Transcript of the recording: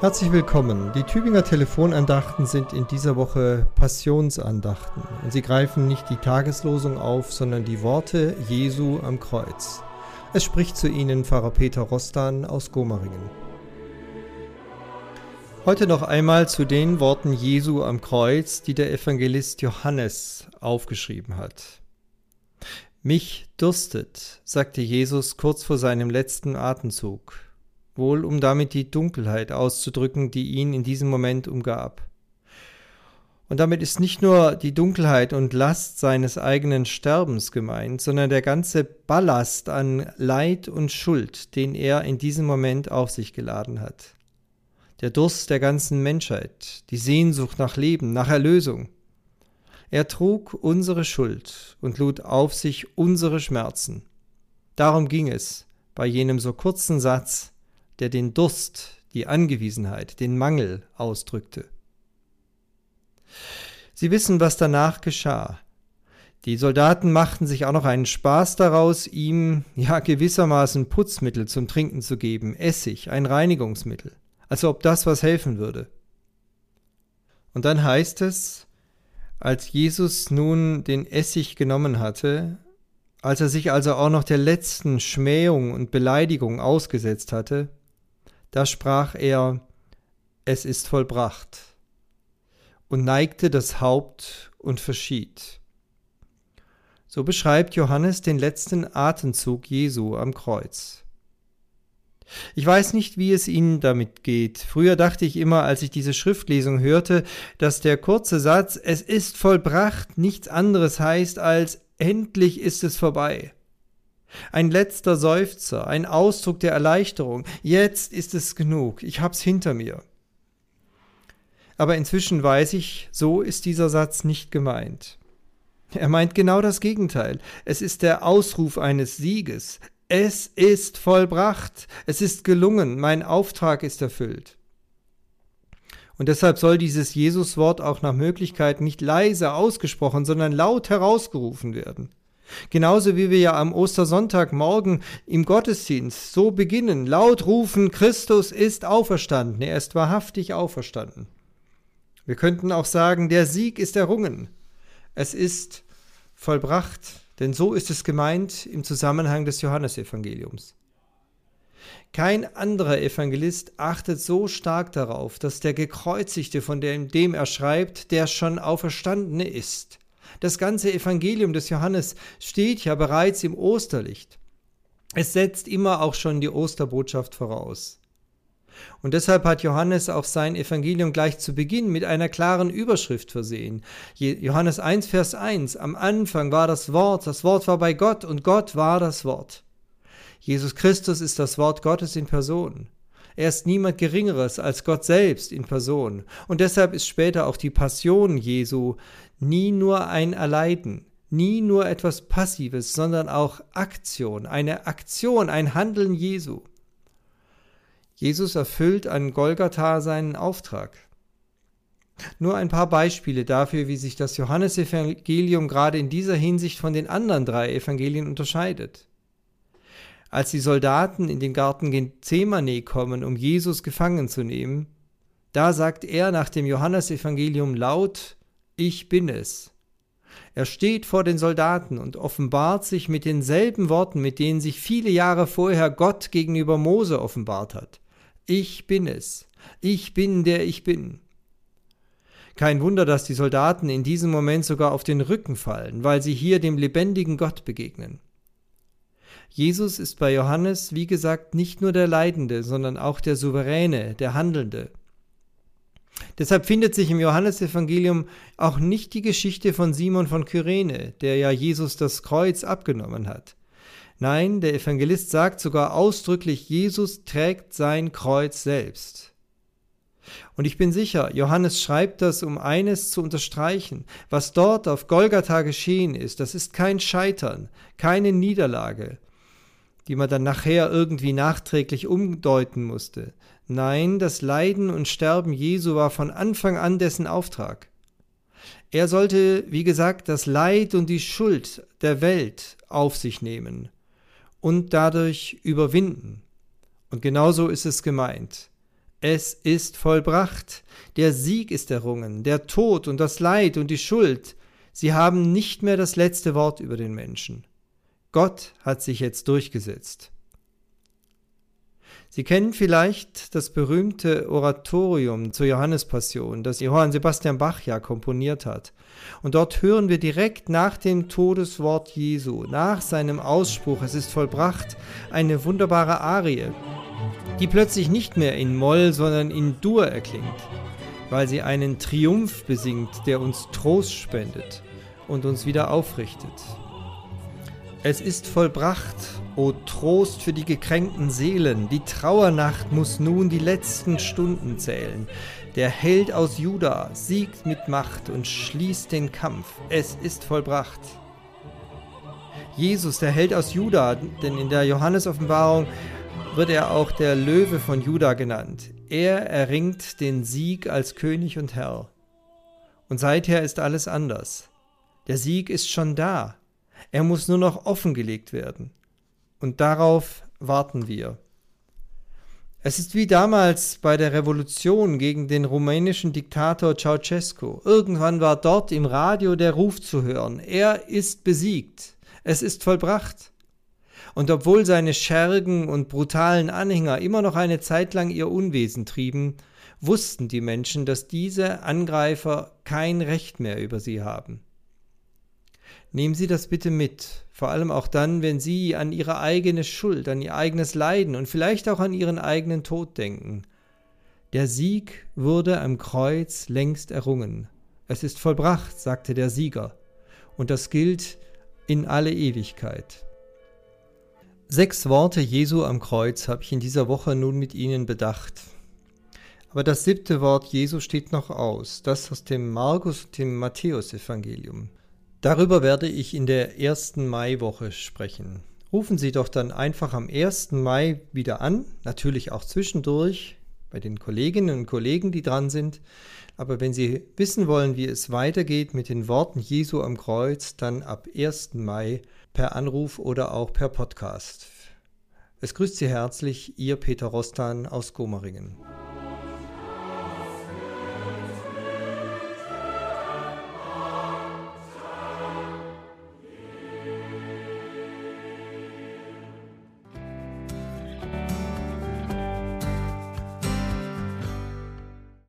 Herzlich willkommen. Die Tübinger Telefonandachten sind in dieser Woche Passionsandachten und sie greifen nicht die Tageslosung auf, sondern die Worte Jesu am Kreuz. Es spricht zu Ihnen Pfarrer Peter Rostan aus Gomaringen. Heute noch einmal zu den Worten Jesu am Kreuz, die der Evangelist Johannes aufgeschrieben hat. Mich dürstet, sagte Jesus kurz vor seinem letzten Atemzug wohl um damit die Dunkelheit auszudrücken, die ihn in diesem Moment umgab. Und damit ist nicht nur die Dunkelheit und Last seines eigenen Sterbens gemeint, sondern der ganze Ballast an Leid und Schuld, den er in diesem Moment auf sich geladen hat. Der Durst der ganzen Menschheit, die Sehnsucht nach Leben, nach Erlösung. Er trug unsere Schuld und lud auf sich unsere Schmerzen. Darum ging es bei jenem so kurzen Satz, der den Durst, die Angewiesenheit, den Mangel ausdrückte. Sie wissen, was danach geschah. Die Soldaten machten sich auch noch einen Spaß daraus, ihm ja gewissermaßen Putzmittel zum Trinken zu geben, Essig, ein Reinigungsmittel, als ob das was helfen würde. Und dann heißt es, als Jesus nun den Essig genommen hatte, als er sich also auch noch der letzten Schmähung und Beleidigung ausgesetzt hatte, da sprach er, es ist vollbracht, und neigte das Haupt und verschied. So beschreibt Johannes den letzten Atemzug Jesu am Kreuz. Ich weiß nicht, wie es Ihnen damit geht. Früher dachte ich immer, als ich diese Schriftlesung hörte, dass der kurze Satz Es ist vollbracht nichts anderes heißt als Endlich ist es vorbei. Ein letzter Seufzer, ein Ausdruck der Erleichterung. Jetzt ist es genug, ich hab's hinter mir. Aber inzwischen weiß ich, so ist dieser Satz nicht gemeint. Er meint genau das Gegenteil. Es ist der Ausruf eines Sieges. Es ist vollbracht. Es ist gelungen. Mein Auftrag ist erfüllt. Und deshalb soll dieses Jesuswort auch nach Möglichkeit nicht leise ausgesprochen, sondern laut herausgerufen werden. Genauso wie wir ja am Ostersonntagmorgen im Gottesdienst so beginnen, laut rufen, Christus ist auferstanden, er ist wahrhaftig auferstanden. Wir könnten auch sagen, der Sieg ist errungen, es ist vollbracht, denn so ist es gemeint im Zusammenhang des Johannesevangeliums. Kein anderer Evangelist achtet so stark darauf, dass der Gekreuzigte, von dem, dem er schreibt, der schon Auferstandene ist. Das ganze Evangelium des Johannes steht ja bereits im Osterlicht. Es setzt immer auch schon die Osterbotschaft voraus. Und deshalb hat Johannes auch sein Evangelium gleich zu Beginn mit einer klaren Überschrift versehen. Johannes 1, Vers 1. Am Anfang war das Wort, das Wort war bei Gott und Gott war das Wort. Jesus Christus ist das Wort Gottes in Person. Er ist niemand Geringeres als Gott selbst in Person. Und deshalb ist später auch die Passion Jesu nie nur ein Erleiden, nie nur etwas Passives, sondern auch Aktion, eine Aktion, ein Handeln Jesu. Jesus erfüllt an Golgatha seinen Auftrag. Nur ein paar Beispiele dafür, wie sich das Johannesevangelium gerade in dieser Hinsicht von den anderen drei Evangelien unterscheidet. Als die Soldaten in den Garten Gethsemane kommen, um Jesus gefangen zu nehmen, da sagt er nach dem Johannesevangelium laut, ich bin es. Er steht vor den Soldaten und offenbart sich mit denselben Worten, mit denen sich viele Jahre vorher Gott gegenüber Mose offenbart hat. Ich bin es. Ich bin der ich bin. Kein Wunder, dass die Soldaten in diesem Moment sogar auf den Rücken fallen, weil sie hier dem lebendigen Gott begegnen. Jesus ist bei Johannes, wie gesagt, nicht nur der Leidende, sondern auch der Souveräne, der Handelnde. Deshalb findet sich im Johannesevangelium auch nicht die Geschichte von Simon von Kyrene, der ja Jesus das Kreuz abgenommen hat. Nein, der Evangelist sagt sogar ausdrücklich, Jesus trägt sein Kreuz selbst. Und ich bin sicher, Johannes schreibt das, um eines zu unterstreichen. Was dort auf Golgatha geschehen ist, das ist kein Scheitern, keine Niederlage, die man dann nachher irgendwie nachträglich umdeuten musste. Nein, das Leiden und Sterben Jesu war von Anfang an dessen Auftrag. Er sollte, wie gesagt, das Leid und die Schuld der Welt auf sich nehmen und dadurch überwinden. Und genauso ist es gemeint. Es ist vollbracht. Der Sieg ist errungen, der Tod und das Leid und die Schuld. Sie haben nicht mehr das letzte Wort über den Menschen. Gott hat sich jetzt durchgesetzt. Sie kennen vielleicht das berühmte Oratorium zur Johannespassion, das Johann Sebastian Bach ja komponiert hat. Und dort hören wir direkt nach dem Todeswort Jesu, nach seinem Ausspruch, es ist vollbracht, eine wunderbare Arie, die plötzlich nicht mehr in Moll, sondern in Dur erklingt, weil sie einen Triumph besingt, der uns Trost spendet und uns wieder aufrichtet. Es ist vollbracht, o Trost für die gekränkten Seelen, die Trauernacht muss nun die letzten Stunden zählen. Der Held aus Juda siegt mit Macht und schließt den Kampf. Es ist vollbracht. Jesus, der Held aus Juda, denn in der Johannesoffenbarung wird er auch der Löwe von Juda genannt. Er erringt den Sieg als König und Herr. Und seither ist alles anders. Der Sieg ist schon da. Er muss nur noch offengelegt werden. Und darauf warten wir. Es ist wie damals bei der Revolution gegen den rumänischen Diktator Ceausescu. Irgendwann war dort im Radio der Ruf zu hören. Er ist besiegt. Es ist vollbracht. Und obwohl seine schergen und brutalen Anhänger immer noch eine Zeit lang ihr Unwesen trieben, wussten die Menschen, dass diese Angreifer kein Recht mehr über sie haben. Nehmen Sie das bitte mit, vor allem auch dann, wenn Sie an Ihre eigene Schuld, an Ihr eigenes Leiden und vielleicht auch an Ihren eigenen Tod denken. Der Sieg wurde am Kreuz längst errungen. Es ist vollbracht, sagte der Sieger, und das gilt in alle Ewigkeit. Sechs Worte Jesu am Kreuz habe ich in dieser Woche nun mit Ihnen bedacht. Aber das siebte Wort Jesu steht noch aus, das aus dem Markus und dem Matthäusevangelium. Darüber werde ich in der ersten Maiwoche sprechen. Rufen Sie doch dann einfach am 1. Mai wieder an, natürlich auch zwischendurch bei den Kolleginnen und Kollegen, die dran sind. Aber wenn Sie wissen wollen, wie es weitergeht mit den Worten Jesu am Kreuz, dann ab 1. Mai per Anruf oder auch per Podcast. Es grüßt Sie herzlich, Ihr Peter Rostan aus Gomeringen.